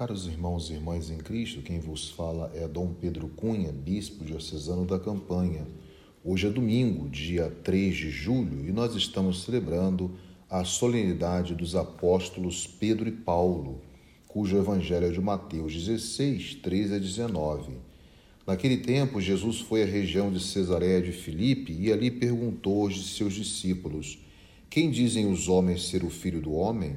Caros irmãos e irmãs em Cristo, quem vos fala é Dom Pedro Cunha, bispo diocesano da Campanha. Hoje é domingo, dia 3 de julho, e nós estamos celebrando a solenidade dos apóstolos Pedro e Paulo, cujo evangelho é de Mateus 16, 13 a 19. Naquele tempo, Jesus foi à região de Cesareia de Filipe e ali perguntou aos seus discípulos: Quem dizem os homens ser o filho do homem?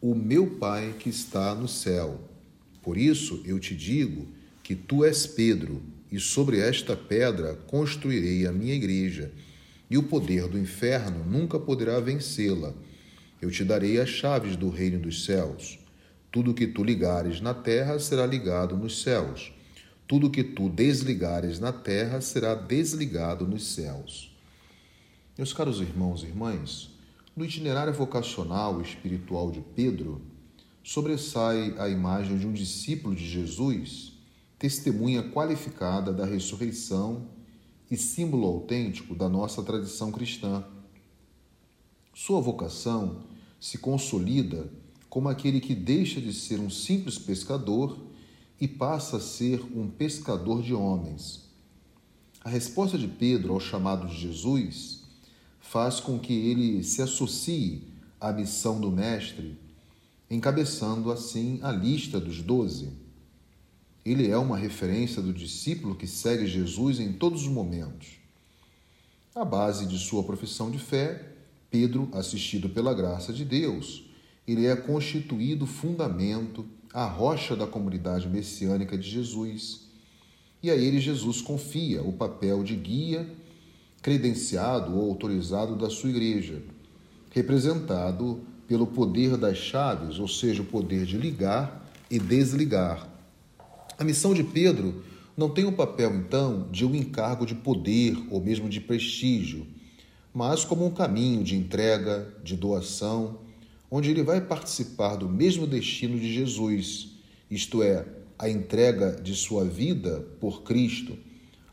o meu Pai que está no céu. Por isso eu te digo que tu és Pedro, e sobre esta pedra construirei a minha igreja, e o poder do inferno nunca poderá vencê-la. Eu te darei as chaves do reino dos céus. Tudo que tu ligares na terra será ligado nos céus. Tudo que tu desligares na terra será desligado nos céus. Meus caros irmãos e irmãs, no itinerário vocacional espiritual de Pedro, sobressai a imagem de um discípulo de Jesus, testemunha qualificada da ressurreição e símbolo autêntico da nossa tradição cristã. Sua vocação se consolida como aquele que deixa de ser um simples pescador e passa a ser um pescador de homens. A resposta de Pedro ao chamado de Jesus faz com que ele se associe à missão do Mestre, encabeçando assim a lista dos doze. Ele é uma referência do discípulo que segue Jesus em todos os momentos. A base de sua profissão de fé, Pedro, assistido pela graça de Deus, ele é constituído fundamento, a rocha da comunidade messiânica de Jesus. E a ele Jesus confia o papel de guia credenciado ou autorizado da sua igreja, representado pelo poder das chaves, ou seja, o poder de ligar e desligar. A missão de Pedro não tem o papel, então, de um encargo de poder ou mesmo de prestígio, mas como um caminho de entrega, de doação, onde ele vai participar do mesmo destino de Jesus, isto é, a entrega de sua vida por Cristo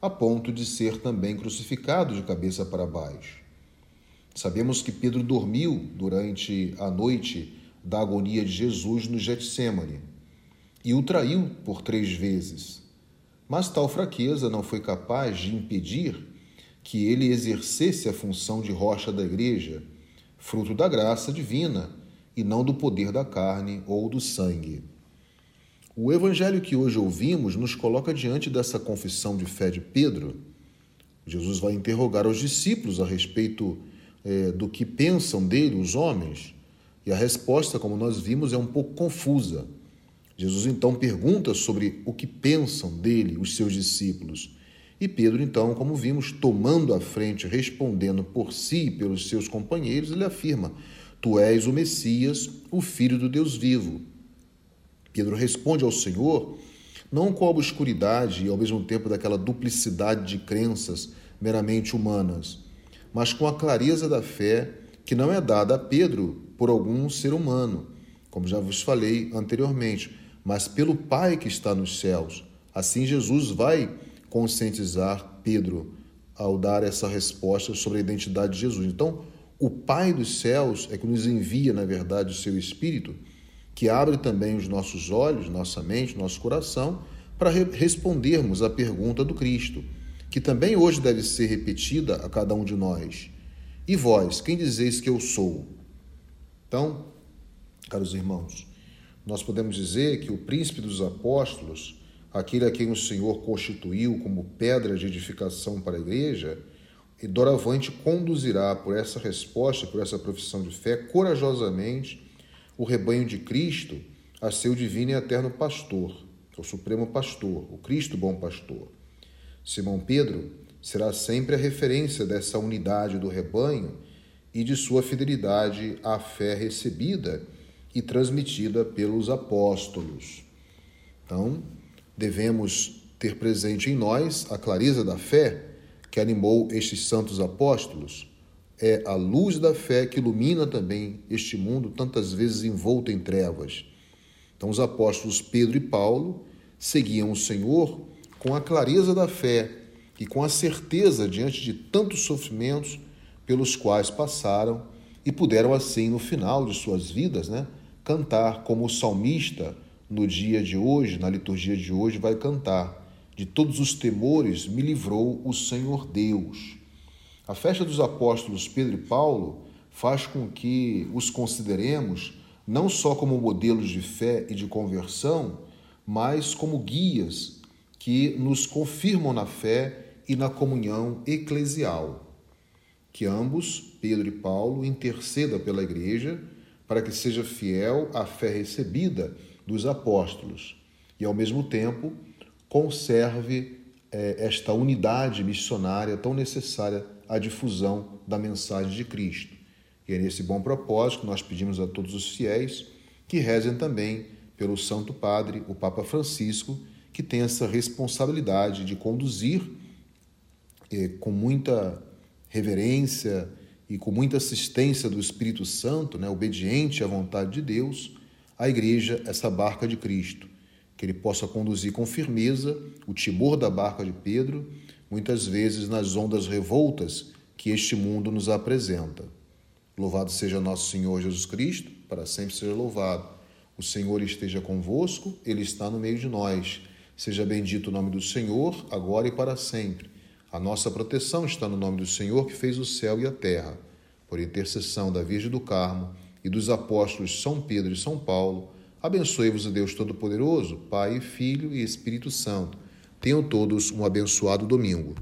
a ponto de ser também crucificado de cabeça para baixo. Sabemos que Pedro dormiu durante a noite da agonia de Jesus no Getsemane e o traiu por três vezes. Mas tal fraqueza não foi capaz de impedir que ele exercesse a função de rocha da igreja, fruto da graça divina e não do poder da carne ou do sangue. O evangelho que hoje ouvimos nos coloca diante dessa confissão de fé de Pedro. Jesus vai interrogar os discípulos a respeito é, do que pensam dele os homens, e a resposta, como nós vimos, é um pouco confusa. Jesus então pergunta sobre o que pensam dele os seus discípulos. E Pedro, então, como vimos, tomando a frente, respondendo por si e pelos seus companheiros, ele afirma: Tu és o Messias, o Filho do Deus vivo. Pedro responde ao Senhor não com a obscuridade e ao mesmo tempo daquela duplicidade de crenças meramente humanas, mas com a clareza da fé que não é dada a Pedro por algum ser humano, como já vos falei anteriormente, mas pelo Pai que está nos céus. Assim Jesus vai conscientizar Pedro ao dar essa resposta sobre a identidade de Jesus. Então, o Pai dos céus é que nos envia, na verdade, o seu Espírito que abre também os nossos olhos, nossa mente, nosso coração, para re respondermos à pergunta do Cristo, que também hoje deve ser repetida a cada um de nós. E vós, quem dizeis que eu sou? Então, caros irmãos, nós podemos dizer que o príncipe dos apóstolos, aquele a quem o Senhor constituiu como pedra de edificação para a igreja, e doravante conduzirá por essa resposta, por essa profissão de fé, corajosamente o rebanho de Cristo a seu divino e eterno pastor, o supremo pastor, o Cristo bom pastor. Simão Pedro será sempre a referência dessa unidade do rebanho e de sua fidelidade à fé recebida e transmitida pelos apóstolos. Então, devemos ter presente em nós a clareza da fé que animou estes santos apóstolos. É a luz da fé que ilumina também este mundo tantas vezes envolto em trevas. Então, os apóstolos Pedro e Paulo seguiam o Senhor com a clareza da fé e com a certeza diante de tantos sofrimentos pelos quais passaram e puderam assim no final de suas vidas, né, cantar como o salmista no dia de hoje, na liturgia de hoje vai cantar: de todos os temores me livrou o Senhor Deus. A festa dos apóstolos Pedro e Paulo faz com que os consideremos não só como modelos de fé e de conversão, mas como guias que nos confirmam na fé e na comunhão eclesial. Que ambos, Pedro e Paulo, interceda pela igreja para que seja fiel à fé recebida dos apóstolos e, ao mesmo tempo, conserve é, esta unidade missionária tão necessária à difusão da mensagem de Cristo. E é nesse bom propósito que nós pedimos a todos os fiéis que rezem também pelo Santo Padre, o Papa Francisco, que tem essa responsabilidade de conduzir eh, com muita reverência e com muita assistência do Espírito Santo, né, obediente à vontade de Deus, a igreja, essa barca de Cristo, que ele possa conduzir com firmeza o timor da barca de Pedro, muitas vezes nas ondas revoltas que este mundo nos apresenta. Louvado seja nosso Senhor Jesus Cristo, para sempre seja louvado. O Senhor esteja convosco, ele está no meio de nós. Seja bendito o nome do Senhor, agora e para sempre. A nossa proteção está no nome do Senhor que fez o céu e a terra. Por intercessão da Virgem do Carmo e dos apóstolos São Pedro e São Paulo, abençoe-vos o Deus Todo-Poderoso, Pai, Filho e Espírito Santo. Tenham todos um abençoado domingo.